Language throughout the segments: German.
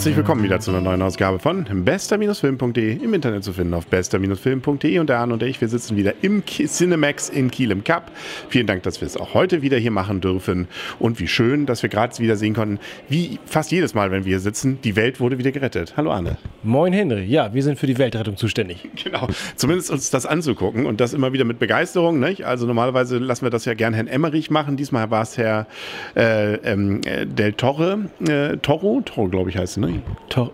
Herzlich willkommen wieder zu einer neuen Ausgabe von bester-film.de im Internet zu finden auf bester-film.de und der Arne und ich, wir sitzen wieder im Cinemax in Kiel im Cup. Vielen Dank, dass wir es auch heute wieder hier machen dürfen und wie schön, dass wir gerade wieder sehen konnten, wie fast jedes Mal, wenn wir hier sitzen, die Welt wurde wieder gerettet. Hallo Arne. Moin Henry, ja, wir sind für die Weltrettung zuständig. Genau, zumindest uns das anzugucken und das immer wieder mit Begeisterung. Nicht? Also normalerweise lassen wir das ja gern Herrn Emmerich machen. Diesmal war es Herr äh, ähm, äh, Del Torre, äh, Toro, Toro glaube ich heißt, ne? Talk,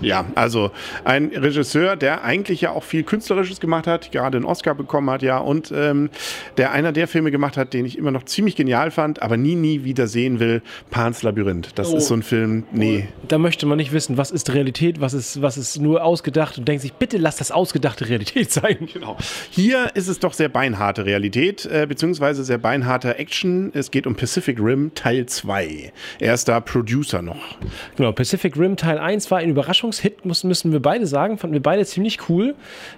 Ja, also ein Regisseur, der eigentlich ja auch viel Künstlerisches gemacht hat, gerade einen Oscar bekommen hat, ja, und ähm, der einer der Filme gemacht hat, den ich immer noch ziemlich genial fand, aber nie, nie wieder sehen will, Pans Labyrinth. Das Oh. ist so ein Film, nee. Da möchte man nicht wissen, was ist Realität, was ist, was ist nur ausgedacht und denkt sich, bitte lass das ausgedachte Realität sein. Genau. Hier ist es doch sehr beinharte Realität, äh, beziehungsweise sehr beinharter Action. Es geht um Pacific Rim Teil 2. Er ist da Producer noch. Genau, Pacific Rim Teil 1 war ein Überraschungshit, müssen, müssen wir beide sagen. Fanden wir beide ziemlich cool.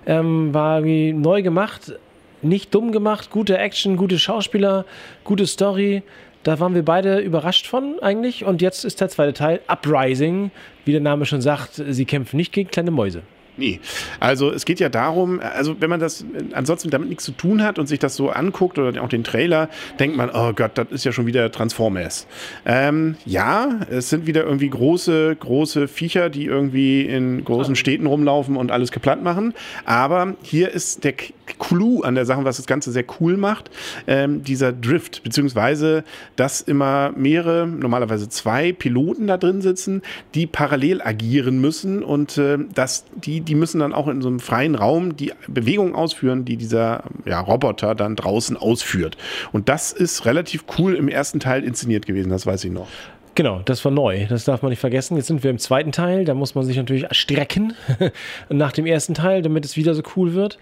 Ähm, war wie neu gemacht, nicht dumm gemacht, gute Action, gute Schauspieler, gute Story. Da waren wir beide überrascht von eigentlich. Und jetzt ist der zweite Teil, Uprising. Wie der Name schon sagt, sie kämpfen nicht gegen kleine Mäuse. Nee. Also es geht ja darum, also wenn man das ansonsten damit nichts zu tun hat und sich das so anguckt oder auch den Trailer, denkt man, oh Gott, das ist ja schon wieder Transformers. Ähm, ja, es sind wieder irgendwie große, große Viecher, die irgendwie in großen Städten rumlaufen und alles kaputt machen. Aber hier ist der Clou an der Sache, was das Ganze sehr cool macht, ähm, dieser Drift, beziehungsweise dass immer mehrere, normalerweise zwei Piloten da drin sitzen, die parallel agieren müssen und äh, dass die, die müssen dann auch in so einem freien Raum die Bewegungen ausführen, die dieser ja, Roboter dann draußen ausführt. Und das ist relativ cool im ersten Teil inszeniert gewesen, das weiß ich noch. Genau, das war neu. Das darf man nicht vergessen. Jetzt sind wir im zweiten Teil. Da muss man sich natürlich strecken nach dem ersten Teil, damit es wieder so cool wird.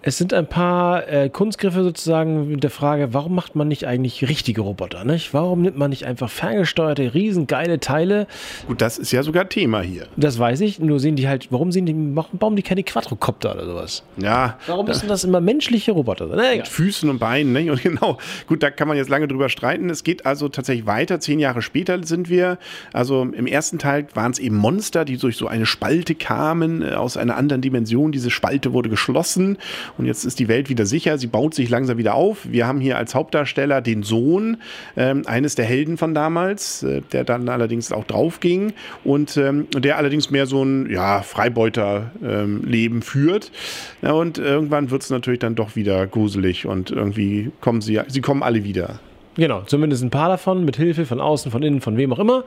Es sind ein paar äh, Kunstgriffe sozusagen mit der Frage, warum macht man nicht eigentlich richtige Roboter? Nicht? Warum nimmt man nicht einfach ferngesteuerte, riesengeile Teile? Gut, das ist ja sogar Thema hier. Das weiß ich, nur sehen die halt, warum sehen die, warum bauen die keine Quadrocopter oder sowas? Ja, Warum müssen das immer menschliche Roboter sein? Na, egal. Füßen und Beinen. Ne? Und genau, gut, da kann man jetzt lange drüber streiten. Es geht also tatsächlich weiter. Zehn Jahre später sind wir. Also im ersten Teil waren es eben Monster, die durch so eine Spalte kamen, äh, aus einer anderen Dimension. Diese Spalte wurde geschlossen und jetzt ist die Welt wieder sicher. Sie baut sich langsam wieder auf. Wir haben hier als Hauptdarsteller den Sohn ähm, eines der Helden von damals, äh, der dann allerdings auch draufging und ähm, der allerdings mehr so ein ja, Freibeuter-Leben führt. Ja, und irgendwann wird es natürlich dann doch wieder gruselig und irgendwie kommen sie, sie kommen alle wieder. Genau, zumindest ein paar davon, mit Hilfe von außen, von innen, von wem auch immer.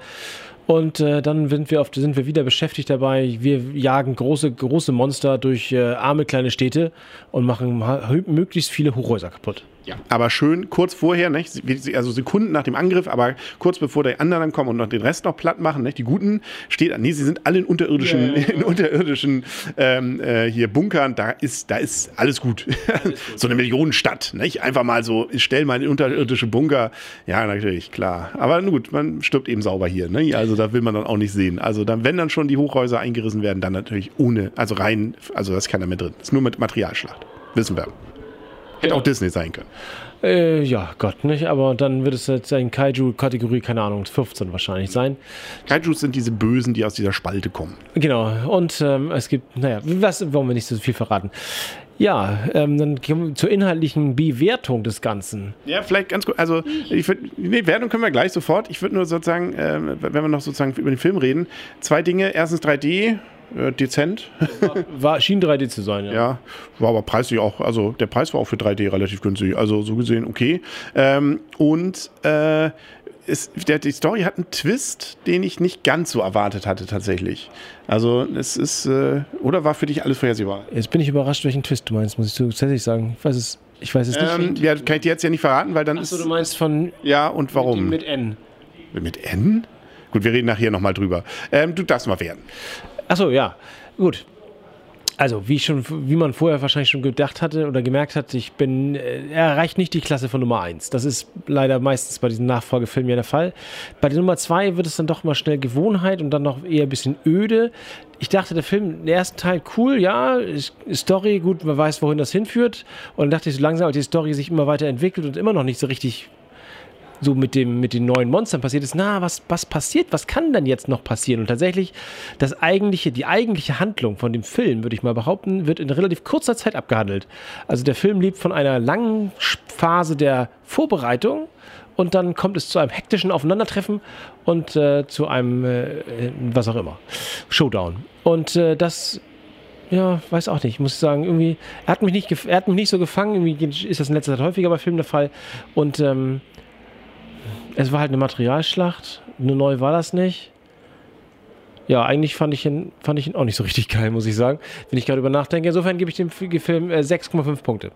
Und äh, dann sind wir, auf, sind wir wieder beschäftigt dabei. Wir jagen große, große Monster durch äh, arme kleine Städte und machen möglichst viele Hochhäuser kaputt. Ja. Aber schön kurz vorher, nicht? also Sekunden nach dem Angriff, aber kurz bevor die anderen dann kommen und noch den Rest noch platt machen, nicht? die Guten steht, nee, sie sind alle in unterirdischen, in unterirdischen ähm, äh, hier Bunkern, da ist, da ist alles gut. so eine Millionenstadt, nicht? einfach mal so, stell mal in unterirdische Bunker, ja, natürlich, klar. Aber nun gut, man stirbt eben sauber hier, ne? also da will man dann auch nicht sehen. Also dann, wenn dann schon die Hochhäuser eingerissen werden, dann natürlich ohne, also rein, also da ist keiner mehr drin. ist nur mit Materialschlacht, wissen wir. Hätte auch Disney sein können. Äh, ja, Gott, nicht? Aber dann wird es jetzt in Kaiju-Kategorie, keine Ahnung, 15 wahrscheinlich sein. Kaijus sind diese Bösen, die aus dieser Spalte kommen. Genau, und ähm, es gibt, naja, was wollen wir nicht so viel verraten. Ja, ähm, dann kommen wir zur inhaltlichen Bewertung des Ganzen. Ja, vielleicht ganz gut. Also, ich würd, nee, Wertung können wir gleich sofort. Ich würde nur sozusagen, äh, wenn wir noch sozusagen über den Film reden, zwei Dinge. Erstens 3D, äh, dezent. War, schien 3D zu sein, ja. Ja, war aber preislich auch, also der Preis war auch für 3D relativ günstig. Also so gesehen okay. Ähm, und äh, es, der, die Story hat einen Twist, den ich nicht ganz so erwartet hatte tatsächlich. Also es ist, äh, oder war für dich alles vorhersehbar? Jetzt bin ich überrascht, welchen Twist du meinst, muss ich tatsächlich sagen. Ich weiß es, ich weiß es nicht. Ähm, ja, kann ich dir jetzt ja nicht verraten, weil dann Achso, ist... du meinst von Ja, und warum? mit N. Mit N? Gut, wir reden nachher nochmal drüber. Ähm, du darfst mal werden. Achso, ja. Gut. Also, wie, schon, wie man vorher wahrscheinlich schon gedacht hatte oder gemerkt hat, ich bin, äh, er erreicht nicht die Klasse von Nummer 1. Das ist leider meistens bei diesen Nachfolgefilmen ja der Fall. Bei der Nummer 2 wird es dann doch mal schnell Gewohnheit und dann noch eher ein bisschen öde. Ich dachte, der Film, der erste Teil cool, ja, Story, gut, man weiß, wohin das hinführt. Und dann dachte ich, so langsam, als die Story sich immer weiter entwickelt und immer noch nicht so richtig so mit, dem, mit den neuen Monstern passiert ist, na, was, was passiert, was kann denn jetzt noch passieren? Und tatsächlich, das eigentliche, die eigentliche Handlung von dem Film, würde ich mal behaupten, wird in relativ kurzer Zeit abgehandelt. Also der Film lebt von einer langen Phase der Vorbereitung und dann kommt es zu einem hektischen Aufeinandertreffen und äh, zu einem, äh, was auch immer, Showdown. Und äh, das ja, weiß auch nicht, muss ich sagen, irgendwie, er hat mich nicht, er hat mich nicht so gefangen, irgendwie ist das in letzter Zeit häufiger bei Filmen der Fall und ähm, es war halt eine Materialschlacht, eine neue war das nicht. Ja, eigentlich fand ich, ihn, fand ich ihn auch nicht so richtig geil, muss ich sagen, wenn ich gerade über nachdenke. Insofern gebe ich dem Film 6,5 äh, Punkte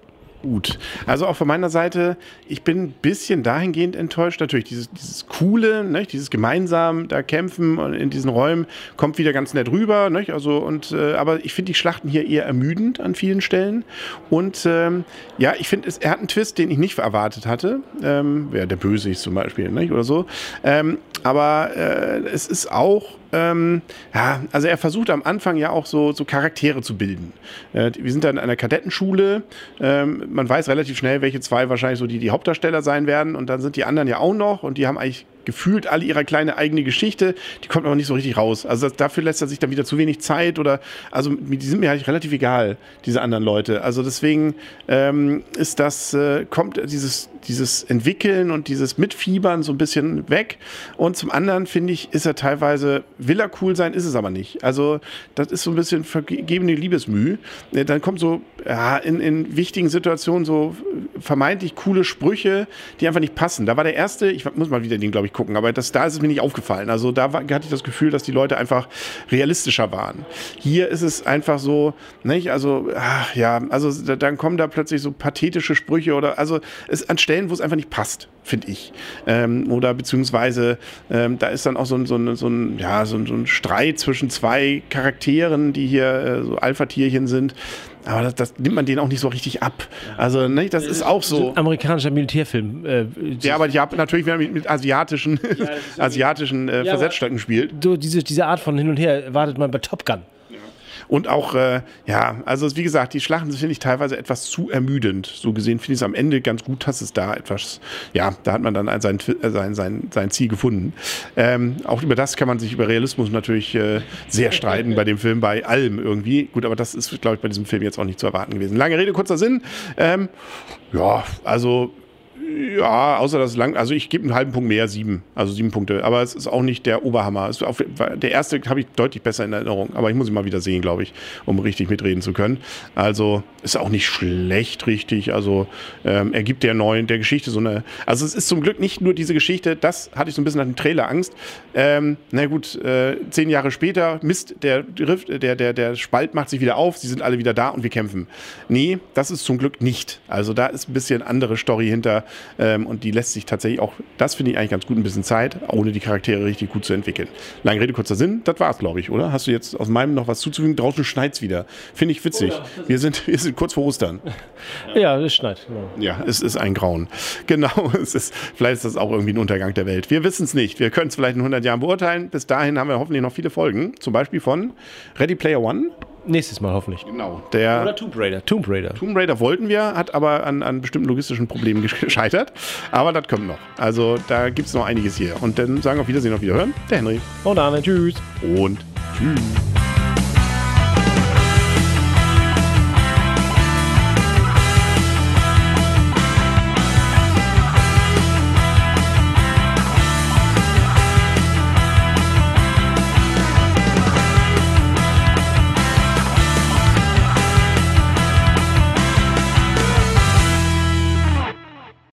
gut. Also auch von meiner Seite, ich bin ein bisschen dahingehend enttäuscht. Natürlich, dieses, dieses Coole, ne, dieses gemeinsam da kämpfen in diesen Räumen kommt wieder ganz nett rüber. Ne, also, und, äh, aber ich finde die Schlachten hier eher ermüdend an vielen Stellen. Und ähm, ja, ich finde, er hat einen Twist, den ich nicht erwartet hatte. Ähm, ja, der Böse ist zum Beispiel, ne, oder so. Ähm, aber äh, es ist auch ähm, ja, also er versucht am Anfang ja auch so, so Charaktere zu bilden. Äh, wir sind dann in einer Kadettenschule. Ähm, man weiß relativ schnell, welche zwei wahrscheinlich so die, die Hauptdarsteller sein werden. Und dann sind die anderen ja auch noch und die haben eigentlich gefühlt alle ihre kleine eigene Geschichte, die kommt aber nicht so richtig raus. Also das, dafür lässt er sich dann wieder zu wenig Zeit oder, also die sind mir eigentlich relativ egal, diese anderen Leute. Also deswegen ähm, ist das, äh, kommt dieses, dieses Entwickeln und dieses Mitfiebern so ein bisschen weg. Und zum anderen finde ich, ist er teilweise, will er cool sein, ist es aber nicht. Also das ist so ein bisschen vergebene Liebesmüh. Äh, dann kommt so ja, in, in wichtigen Situationen so vermeintlich coole Sprüche, die einfach nicht passen. Da war der erste, ich muss mal wieder den, glaube ich, gucken, aber das, da ist es mir nicht aufgefallen. Also da war, hatte ich das Gefühl, dass die Leute einfach realistischer waren. Hier ist es einfach so, nicht? Also, ach, ja, also da, dann kommen da plötzlich so pathetische Sprüche oder, also es an Stellen, wo es einfach nicht passt, finde ich. Ähm, oder beziehungsweise ähm, da ist dann auch so ein, so ein, so ein, ja, so ein, so ein Streit zwischen zwei Charakteren, die hier äh, so Alpha-Tierchen sind aber das, das, nimmt man denen auch nicht so richtig ab. Also, ne, das ist auch so. Amerikanischer Militärfilm. Äh, ja, aber ich habe natürlich mit, mit asiatischen, ja, asiatischen äh, ja, Versetzstöcken gespielt. So, diese, diese Art von hin und her wartet man bei Top Gun. Und auch, äh, ja, also wie gesagt, die Schlachten finde ich teilweise etwas zu ermüdend. So gesehen finde ich es am Ende ganz gut, dass es da etwas, ja, da hat man dann sein, sein, sein, sein Ziel gefunden. Ähm, auch über das kann man sich über Realismus natürlich äh, sehr streiten bei dem Film, bei allem irgendwie. Gut, aber das ist, glaube ich, bei diesem Film jetzt auch nicht zu erwarten gewesen. Lange Rede, kurzer Sinn. Ähm, ja, also ja, außer das lang. Also ich gebe einen halben Punkt mehr, sieben. Also sieben Punkte. Aber es ist auch nicht der Oberhammer. Auf, der erste habe ich deutlich besser in Erinnerung. Aber ich muss ihn mal wieder sehen, glaube ich, um richtig mitreden zu können. Also ist auch nicht schlecht, richtig. Also ähm, er gibt der neuen, der Geschichte so eine. Also es ist zum Glück nicht nur diese Geschichte, das hatte ich so ein bisschen nach dem Trailer Angst. Ähm, na gut, äh, zehn Jahre später, Mist, der Rift, der, der, der Spalt macht sich wieder auf, sie sind alle wieder da und wir kämpfen. Nee, das ist zum Glück nicht. Also da ist ein bisschen andere Story hinter. Ähm, und die lässt sich tatsächlich auch, das finde ich eigentlich ganz gut, ein bisschen Zeit, ohne die Charaktere richtig gut zu entwickeln. Lange Rede, kurzer Sinn, das war's, glaube ich, oder? Hast du jetzt aus meinem noch was zuzufügen? Draußen schneit's wieder. Finde ich witzig. Oh ja, wir, sind, wir sind kurz vor Ostern. Ja, es schneit. Genau. Ja, es ist ein Grauen. Genau, es ist, vielleicht ist das auch irgendwie ein Untergang der Welt. Wir wissen es nicht. Wir können es vielleicht in 100 Jahren beurteilen. Bis dahin haben wir hoffentlich noch viele Folgen. Zum Beispiel von Ready Player One. Nächstes Mal hoffentlich. Genau. Der Oder Tomb Raider. Tomb Raider. Tomb Raider wollten wir, hat aber an, an bestimmten logistischen Problemen gescheitert. Aber das kommt noch. Also da gibt es noch einiges hier. Und dann sagen wir auf Wiedersehen, auf Wiederhören. Der Henry. Und Arne. Tschüss. Und tschüss.